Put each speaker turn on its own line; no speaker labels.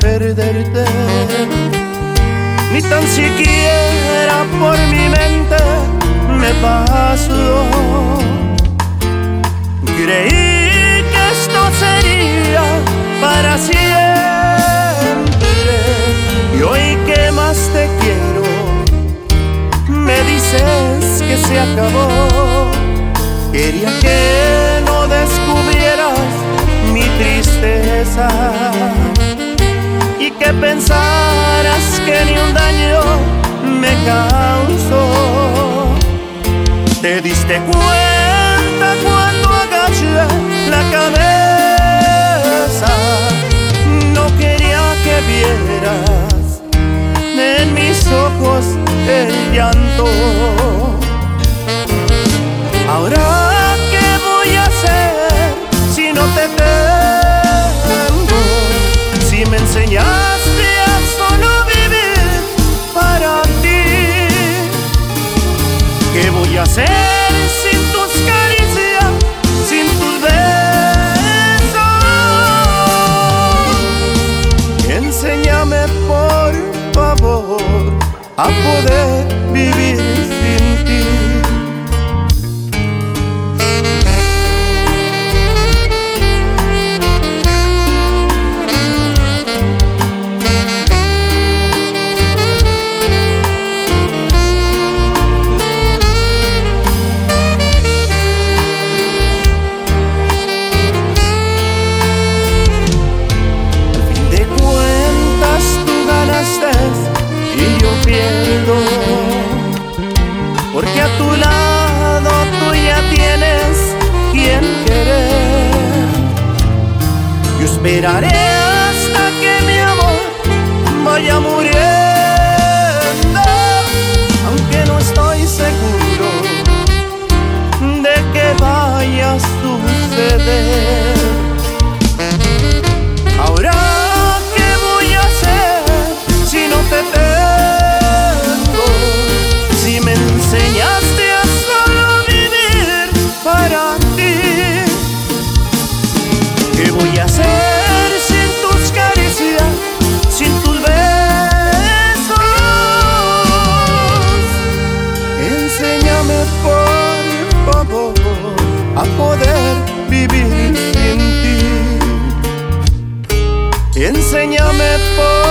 perderte. Ni tan siquiera por mi mente me pasó. Creí que esto sería para siempre. Y hoy que más te quiero, me dices que se acabó. Quería que no descubrieras mi tristeza que pensaras que ni un daño me causó. Te diste cuenta cuando agaché la cabeza. No quería que vieras en mis ojos el llanto. A poder vivir miraré. Por favor a poder vivir sin ti. Enséñame por